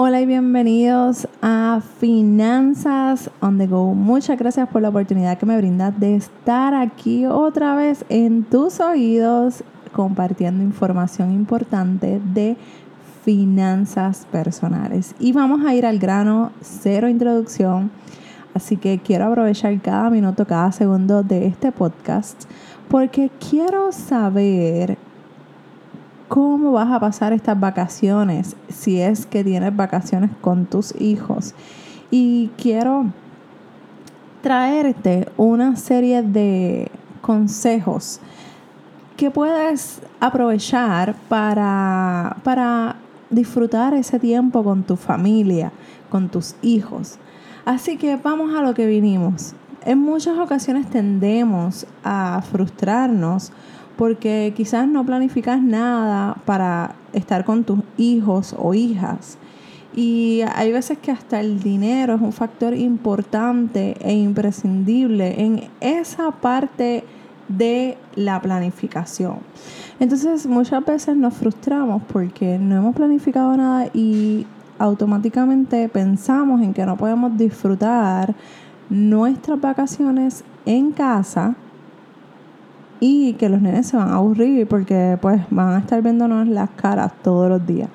Hola y bienvenidos a Finanzas on the Go. Muchas gracias por la oportunidad que me brindas de estar aquí otra vez en tus oídos compartiendo información importante de finanzas personales. Y vamos a ir al grano, cero introducción. Así que quiero aprovechar cada minuto, cada segundo de este podcast porque quiero saber cómo vas a pasar estas vacaciones si es que tienes vacaciones con tus hijos. Y quiero traerte una serie de consejos que puedes aprovechar para, para disfrutar ese tiempo con tu familia, con tus hijos. Así que vamos a lo que vinimos. En muchas ocasiones tendemos a frustrarnos porque quizás no planificas nada para estar con tus hijos o hijas. Y hay veces que hasta el dinero es un factor importante e imprescindible en esa parte de la planificación. Entonces muchas veces nos frustramos porque no hemos planificado nada y automáticamente pensamos en que no podemos disfrutar nuestras vacaciones en casa y que los nenes se van a aburrir porque pues van a estar viéndonos las caras todos los días.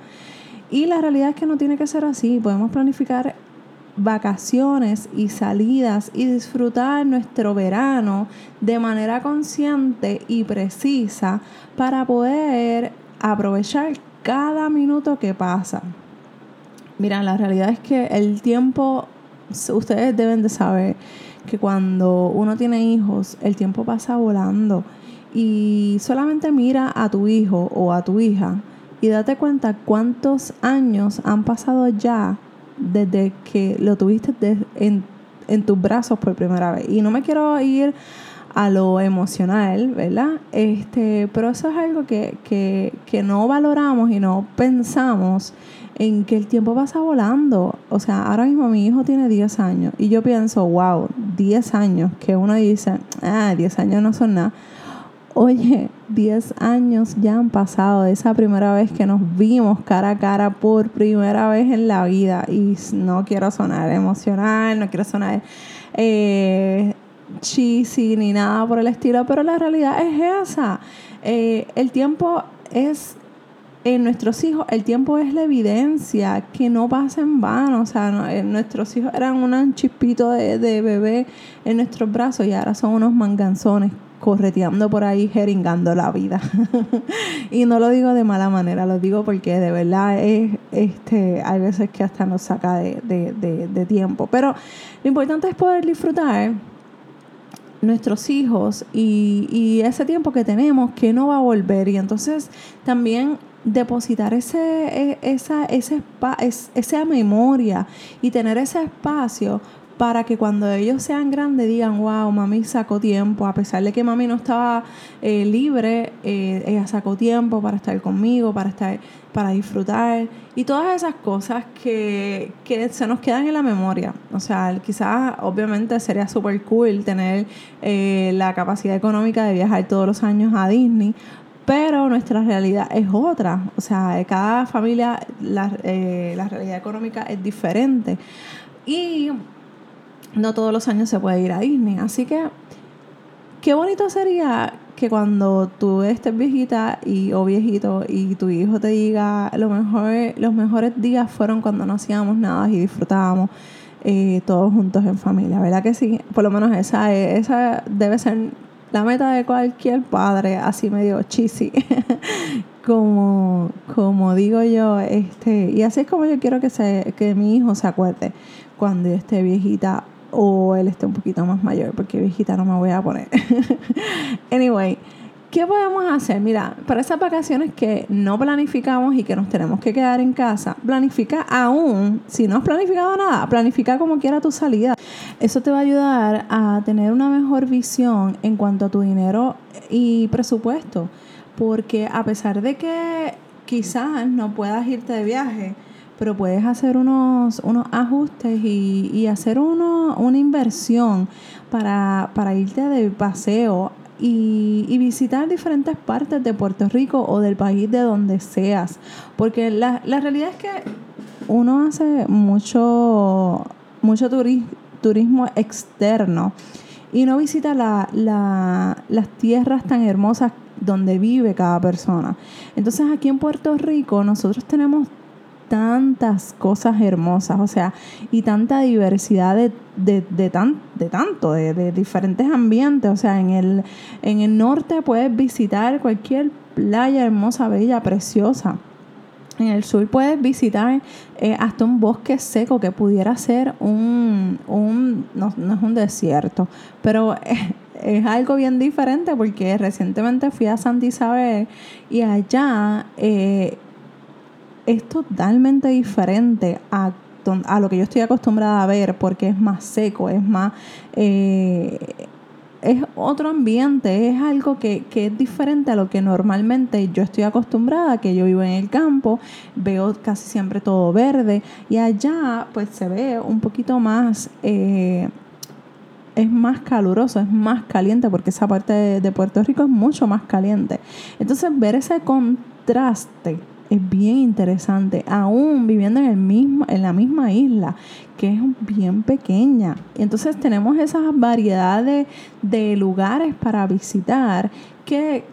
Y la realidad es que no tiene que ser así. Podemos planificar vacaciones y salidas y disfrutar nuestro verano de manera consciente y precisa para poder aprovechar cada minuto que pasa. Mira, la realidad es que el tiempo, ustedes deben de saber que cuando uno tiene hijos, el tiempo pasa volando y solamente mira a tu hijo o a tu hija y date cuenta cuántos años han pasado ya desde que lo tuviste en, en tus brazos por primera vez. Y no me quiero ir a lo emocional, ¿verdad? Este, pero eso es algo que, que, que no valoramos y no pensamos en que el tiempo pasa volando. O sea, ahora mismo mi hijo tiene 10 años y yo pienso, wow, 10 años, que uno dice, ah, 10 años no son nada. Oye, 10 años ya han pasado de esa primera vez que nos vimos cara a cara por primera vez en la vida. Y no quiero sonar emocional, no quiero sonar eh, cheesy ni nada por el estilo, pero la realidad es esa. Eh, el tiempo es en nuestros hijos el tiempo es la evidencia que no pasa en vano. O sea, eh, nuestros hijos eran un chispito de, de, bebé en nuestros brazos y ahora son unos manganzones correteando por ahí, jeringando la vida. y no lo digo de mala manera, lo digo porque de verdad es, este, hay veces que hasta nos saca de, de, de tiempo. Pero lo importante es poder disfrutar nuestros hijos y, y, ese tiempo que tenemos que no va a volver. Y entonces también depositar ese, e, esa, ese, esa memoria y tener ese espacio para que cuando ellos sean grandes digan, wow, mami sacó tiempo, a pesar de que mami no estaba eh, libre, eh, ella sacó tiempo para estar conmigo, para estar, para disfrutar y todas esas cosas que, que se nos quedan en la memoria. O sea, quizás obviamente sería súper cool tener eh, la capacidad económica de viajar todos los años a Disney, pero nuestra realidad es otra. O sea, cada familia, la, eh, la, realidad económica es diferente. Y no todos los años se puede ir a Disney. Así que, qué bonito sería que cuando tú estés viejita y, o viejito y tu hijo te diga, lo mejor, los mejores días fueron cuando no hacíamos nada y disfrutábamos. Eh, todos juntos en familia, ¿verdad que sí? Por lo menos esa, esa debe ser la meta de cualquier padre, así medio cheesy, como, como digo yo, este, y así es como yo quiero que, se, que mi hijo se acuerde cuando esté viejita o él esté un poquito más mayor, porque viejita no me voy a poner. anyway, ¿qué podemos hacer? Mira, para esas vacaciones que no planificamos y que nos tenemos que quedar en casa, planifica aún, si no has planificado nada, planifica como quiera tu salida. Eso te va a ayudar a tener una mejor visión en cuanto a tu dinero y presupuesto. Porque a pesar de que quizás no puedas irte de viaje, pero puedes hacer unos, unos ajustes y, hacer uno, una inversión para, irte de paseo y, y, visitar diferentes partes de Puerto Rico o del país de donde seas. Porque la, la realidad es que uno hace mucho, mucho turismo externo y no visita la, las tierras tan hermosas donde vive cada persona. Entonces aquí en Puerto Rico nosotros tenemos tantas cosas hermosas, o sea, y tanta diversidad de, de, de, tan, de tanto, de, diferentes ambientes, o sea, en el, en el norte puedes visitar cualquier playa hermosa, bella, preciosa. En el sur puedes visitar eh, hasta un bosque seco que pudiera ser un, un no, no es un desierto, pero es, algo bien diferente porque recientemente fui a Santa Isabel y allá eh, es totalmente diferente a, lo que yo estoy acostumbrada a ver porque es más seco, es más... Eh, es otro ambiente, es algo que, que, es diferente a lo que normalmente yo estoy acostumbrada, que yo vivo en el campo, veo casi siempre todo verde y allá pues se ve un poquito más, eh, es más caluroso, es más caliente porque esa parte de Puerto Rico es mucho más caliente. Entonces ver ese contraste es bien interesante, aún viviendo en, el mismo, en la misma isla, que es bien pequeña. Entonces tenemos esas variedades de lugares para visitar que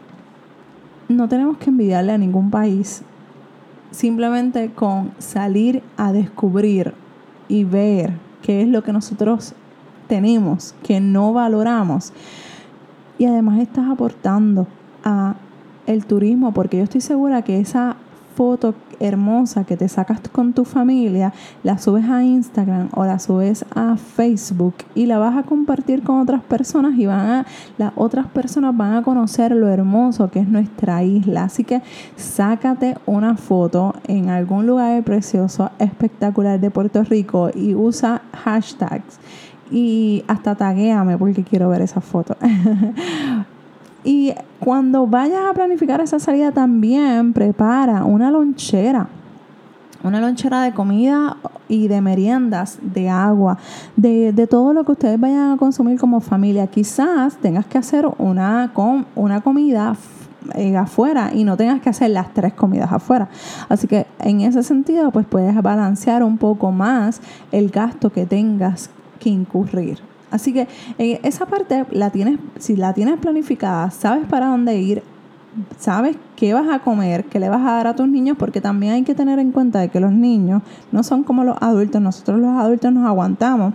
no tenemos que envidiarle a ningún país. Simplemente con salir a descubrir y ver qué es lo que nosotros tenemos, que no valoramos. Y además estás aportando a el turismo, porque yo estoy segura que esa foto hermosa que te sacas con tu familia, la subes a Instagram o la subes a Facebook y la vas a compartir con otras personas y van a, las otras personas van a conocer lo hermoso que es nuestra isla. Así que sácate una foto en algún lugar precioso, espectacular de Puerto Rico y usa hashtags y hasta taguéame porque quiero ver esa foto. Y cuando vayas a planificar esa salida también prepara una lonchera. Una lonchera de comida y de meriendas, de agua, de, todo lo que ustedes vayan a consumir como familia. Quizás tengas que hacer una, una comida eh, afuera y no tengas que hacer las tres comidas afuera. Así que en ese sentido, pues puedes balancear un poco más el gasto que tengas que incurrir. Así que eh, esa parte la tienes, si la tienes planificada, sabes para dónde ir, sabes qué vas a comer, qué le vas a dar a tus niños, porque también hay que tener en cuenta de que los niños no son como los adultos, nosotros los adultos nos aguantamos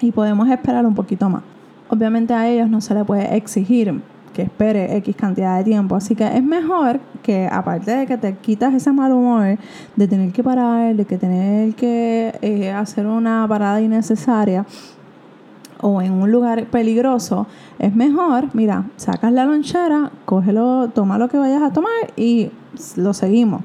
y podemos esperar un poquito más. Obviamente a ellos no se les puede exigir que espere X cantidad de tiempo. Así que es mejor que, aparte de que te quitas ese mal humor de tener que parar, de que tener que eh, hacer una parada innecesaria, o en un lugar peligroso, es mejor, mira, sacas la lonchera, cógelo, toma lo que vayas a tomar y lo seguimos.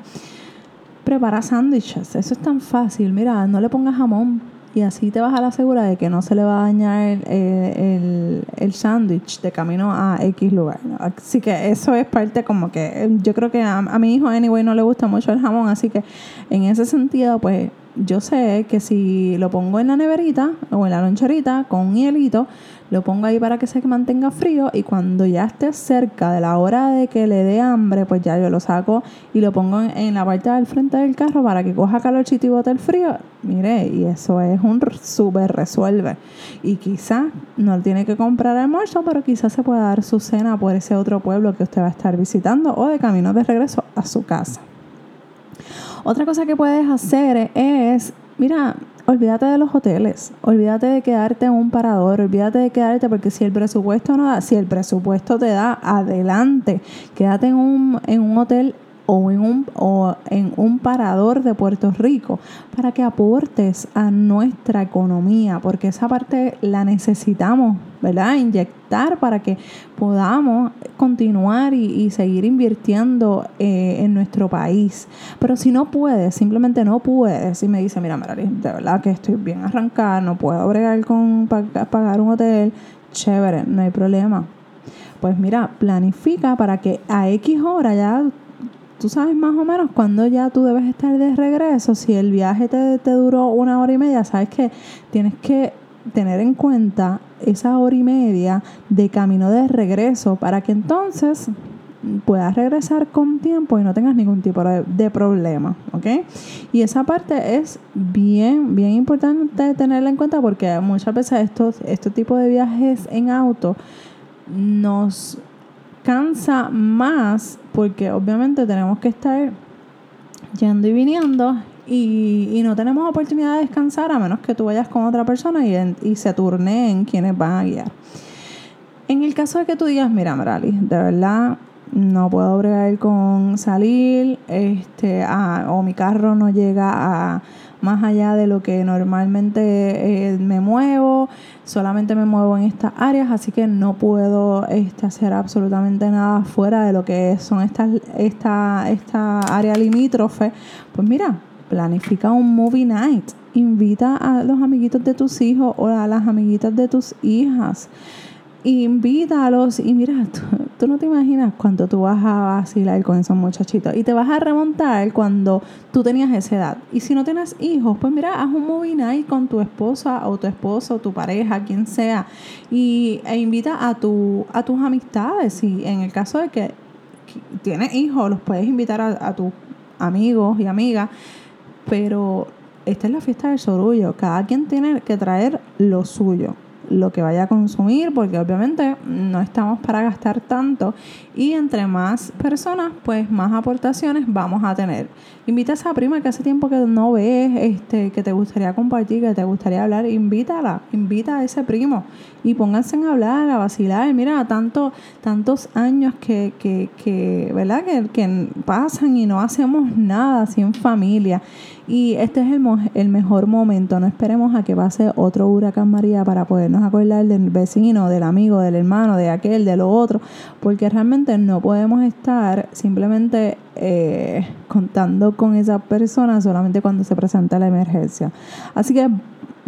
Prepara sándwiches, eso es tan fácil. Mira, no le pongas jamón y así te vas a la segura de que no se le va a dañar el, el, el sándwich de camino a X lugar. Así que eso es parte como que yo creo que a, a mi hijo, anyway, no le gusta mucho el jamón, así que en ese sentido, pues yo sé que si lo pongo en la neverita o en la loncherita con un hielito, lo pongo ahí para que se mantenga frío y cuando ya esté cerca de la hora de que le dé hambre, pues ya yo lo saco y lo pongo en, la parte del frente del carro para que coja calorcito y bote el frío. Mire, y eso es un súper resuelve. Y quizás no tiene que comprar almuerzo, pero quizás se pueda dar su cena por ese otro pueblo que usted va a estar visitando o de camino de regreso a su casa. Otra cosa que puedes hacer es, mira, olvídate de los hoteles, olvídate de quedarte en un parador, olvídate de quedarte porque si el presupuesto no da, si el presupuesto te da, adelante, quédate en un, en un hotel o en un, o en un parador de Puerto Rico para que aportes a nuestra economía, porque esa parte la necesitamos, ¿verdad? Inyectar para que podamos continuar y, seguir invirtiendo eh, en nuestro país. Pero si no puedes, simplemente no puedes, y me dice, mira, Marali, de verdad que estoy bien arrancada, no puedo bregar con pagar un hotel, chévere, no hay problema. Pues mira, planifica para que a X hora ya tú sabes más o menos cuándo ya tú debes estar de regreso. Si el viaje te, te duró una hora y media, sabes que tienes que tener en cuenta esa hora y media de camino de regreso para que entonces puedas regresar con tiempo y no tengas ningún tipo de, problema, ¿ok? Y esa parte es bien, bien importante tenerla en cuenta porque muchas veces estos, este tipo de viajes en auto nos cansa más porque obviamente tenemos que estar yendo y viniendo y, no tenemos oportunidad de descansar a menos que tú vayas con otra persona y, y se turneen quienes van a guiar. En el caso de que tú digas, mira, Merali, de verdad no puedo bregar con salir, este, o mi carro no llega a más allá de lo que normalmente eh, me muevo, solamente me muevo en estas áreas, así que no puedo este, hacer absolutamente nada fuera de lo que son estas, esta, esta área limítrofe. Pues mira, planifica un movie night, invita a los amiguitos de tus hijos o a las amiguitas de tus hijas invítalos y mira, tú, no te imaginas cuánto tú vas a vacilar con esos muchachitos y te vas a remontar cuando tú tenías esa edad. Y si no tienes hijos, pues mira, haz un movie night con tu esposa o tu esposo o tu pareja, quien sea, y, e invita a, tu, a tus amistades. Y en el caso de que, tienes hijos, los puedes invitar a, a tus amigos y amigas, pero esta es la fiesta del sorullo. Cada quien tiene que traer lo suyo lo que vaya a consumir, porque obviamente no estamos para gastar tanto y entre más personas, pues más aportaciones vamos a tener. Invita a esa prima que hace tiempo que no ves, este, que te gustaría compartir, que te gustaría hablar, invítala, invita a ese primo y pónganse a hablar, a vacilar. Mira, tanto, tantos años que, que, que ¿verdad? Que, que pasan y no hacemos nada en familia. Y este es el, el mejor momento. No esperemos a que pase otro huracán María para podernos acordar del vecino, del amigo, del hermano, de aquel, de lo otro, porque realmente no podemos estar simplemente eh, contando con esa persona solamente cuando se presenta la emergencia. Así que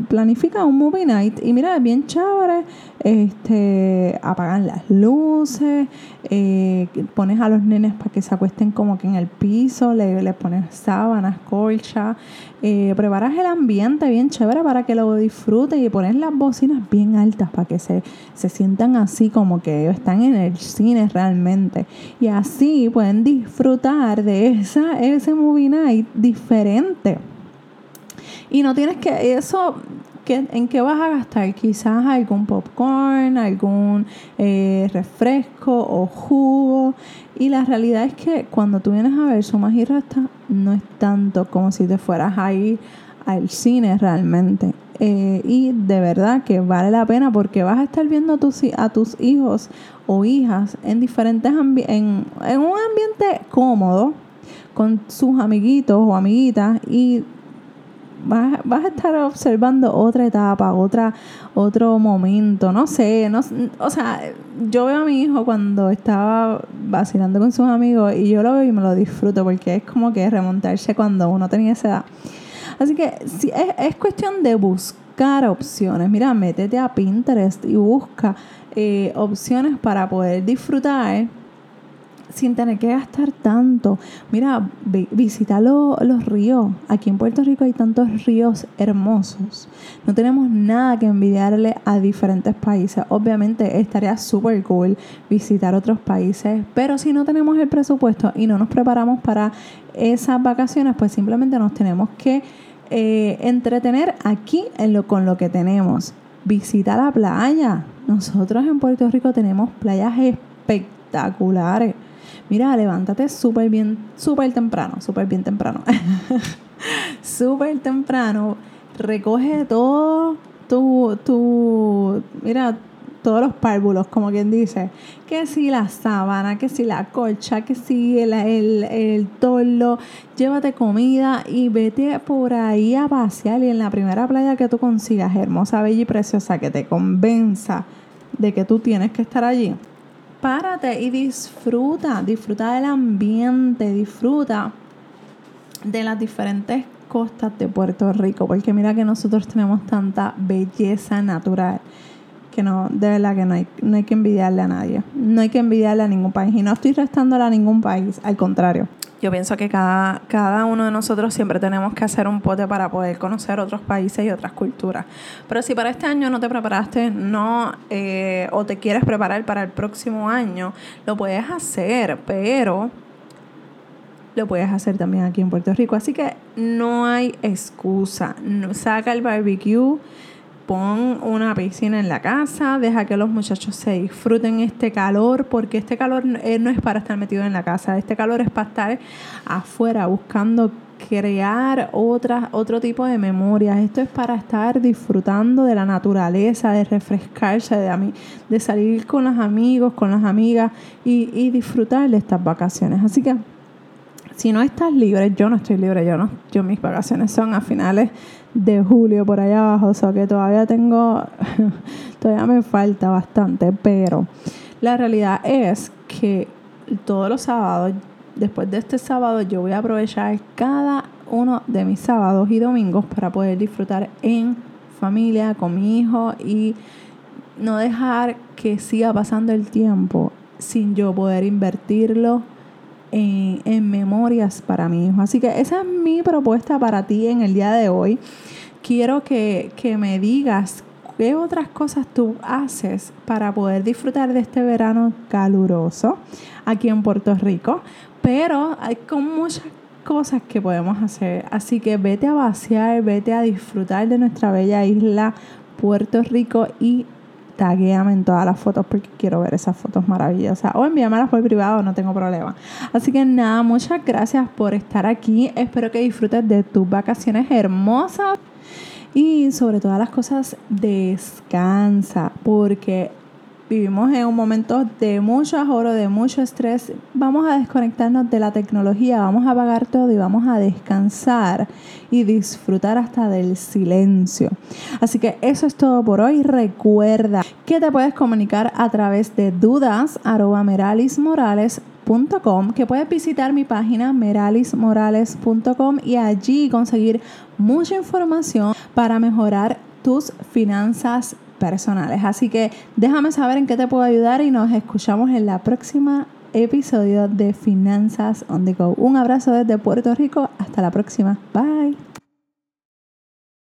planifica un movie night y mira, es bien chévere, este, apagan las luces, eh, pones a los nenes para que se acuesten como que en el piso, le, le pones sábanas, colcha, eh, preparas el ambiente bien chévere para que lo disfruten y pones las bocinas bien altas para que se, se sientan así como que están en el cine realmente. Y así pueden disfrutar de esa, ese movie night diferente. Y no tienes que, eso, ¿en qué vas a gastar? Quizás algún popcorn, algún eh, refresco o jugo. Y la realidad es que cuando tú vienes a ver Sumas y Resta, no es tanto como si te fueras a ir al cine realmente. Eh, y de verdad que vale la pena porque vas a estar viendo a tus, a tus hijos o hijas en diferentes en, en un ambiente cómodo con sus amiguitos o amiguitas y vas, vas, a estar observando otra etapa, otra, otro momento, no sé, no, o sea, yo veo a mi hijo cuando estaba vacilando con sus amigos y yo lo veo y me lo disfruto porque es como que remontarse cuando uno tenía esa edad. Así que si es, es cuestión de buscar opciones. Mira, métete a Pinterest y busca eh, opciones para poder disfrutar sin tener que gastar tanto. Mira, visita los ríos. Aquí en Puerto Rico hay tantos ríos hermosos. No tenemos nada que envidiarle a diferentes países. Obviamente estaría súper cool visitar otros países, pero si no tenemos el presupuesto y no nos preparamos para esas vacaciones, pues simplemente nos tenemos que eh, entretener aquí con lo que tenemos. Visita la playa. Nosotros en Puerto Rico tenemos playas espectaculares. Mira, levántate súper bien, súper temprano, súper bien temprano. súper temprano. Recoge todo tu, tu, mira, todos los párvulos, como quien dice. Que si la sábana, que si la colcha, que si el, el, el. Llévate comida y vete por ahí a pasear. Y en la primera playa que tú consigas, hermosa, bella y preciosa, que te convenza de que tú tienes que estar allí párate y disfruta, disfruta del ambiente, disfruta de las diferentes costas de Puerto Rico, porque mira que nosotros tenemos tanta belleza natural que no, de verdad que no hay, no hay que envidiarle a nadie, no hay que envidiarle a ningún país y no estoy restándole a ningún país, al contrario, Yo pienso que cada, cada uno de nosotros siempre tenemos que hacer un pote para poder conocer otros países y otras culturas. Pero si para este año no te preparaste, no, eh, o te quieres preparar para el próximo año, lo puedes hacer, pero lo puedes hacer también aquí en Puerto Rico. Así que no hay excusa. saca el barbecue pon una piscina en la casa, deja que los muchachos se disfruten este calor, porque este calor eh, no es para estar metido en la casa, este calor es para estar afuera buscando crear otro tipo de memorias. Esto es para estar disfrutando de la naturaleza, de refrescarse, de, de salir con los amigos, con las amigas y, y disfrutar de estas vacaciones. Así que si no estás libre, yo no estoy libre, yo no, yo mis vacaciones son a finales de julio por allá abajo, o sea que todavía tengo, todavía me falta bastante, pero la realidad es que todos los sábados, después de este sábado, yo voy a aprovechar cada uno de mis sábados y domingos para poder disfrutar en familia, con mi hijo y no dejar que siga pasando el tiempo sin yo poder invertirlo en, memorias para mi hijo. Así que esa es mi propuesta para ti en el día de hoy. Quiero que, que me digas qué otras cosas tú haces para poder disfrutar de este verano caluroso aquí en Puerto Rico. Pero hay con muchas cosas que podemos hacer. Así que vete a vaciar, vete a disfrutar de nuestra bella isla Puerto Rico y taguéame en todas las fotos porque quiero ver esas fotos maravillosas. O envíamelas por privado, no tengo problema. Así que nada, muchas gracias por estar aquí. Espero que disfrutes de tus vacaciones hermosas. Y sobre todas las cosas, descansa porque vivimos en un momento de mucho ahorro, de mucho estrés. Vamos a desconectarnos de la tecnología, vamos a apagar todo y vamos a descansar y disfrutar hasta del silencio. Así que eso es todo por hoy. Recuerda que te puedes comunicar a través de dudas que puedes visitar mi página meralismorales.com y allí conseguir mucha información para mejorar tus finanzas personales. Así que déjame saber en qué te puedo ayudar y nos escuchamos en la próxima episodio de Finanzas on the Go. Un abrazo desde Puerto Rico. Hasta la próxima. Bye.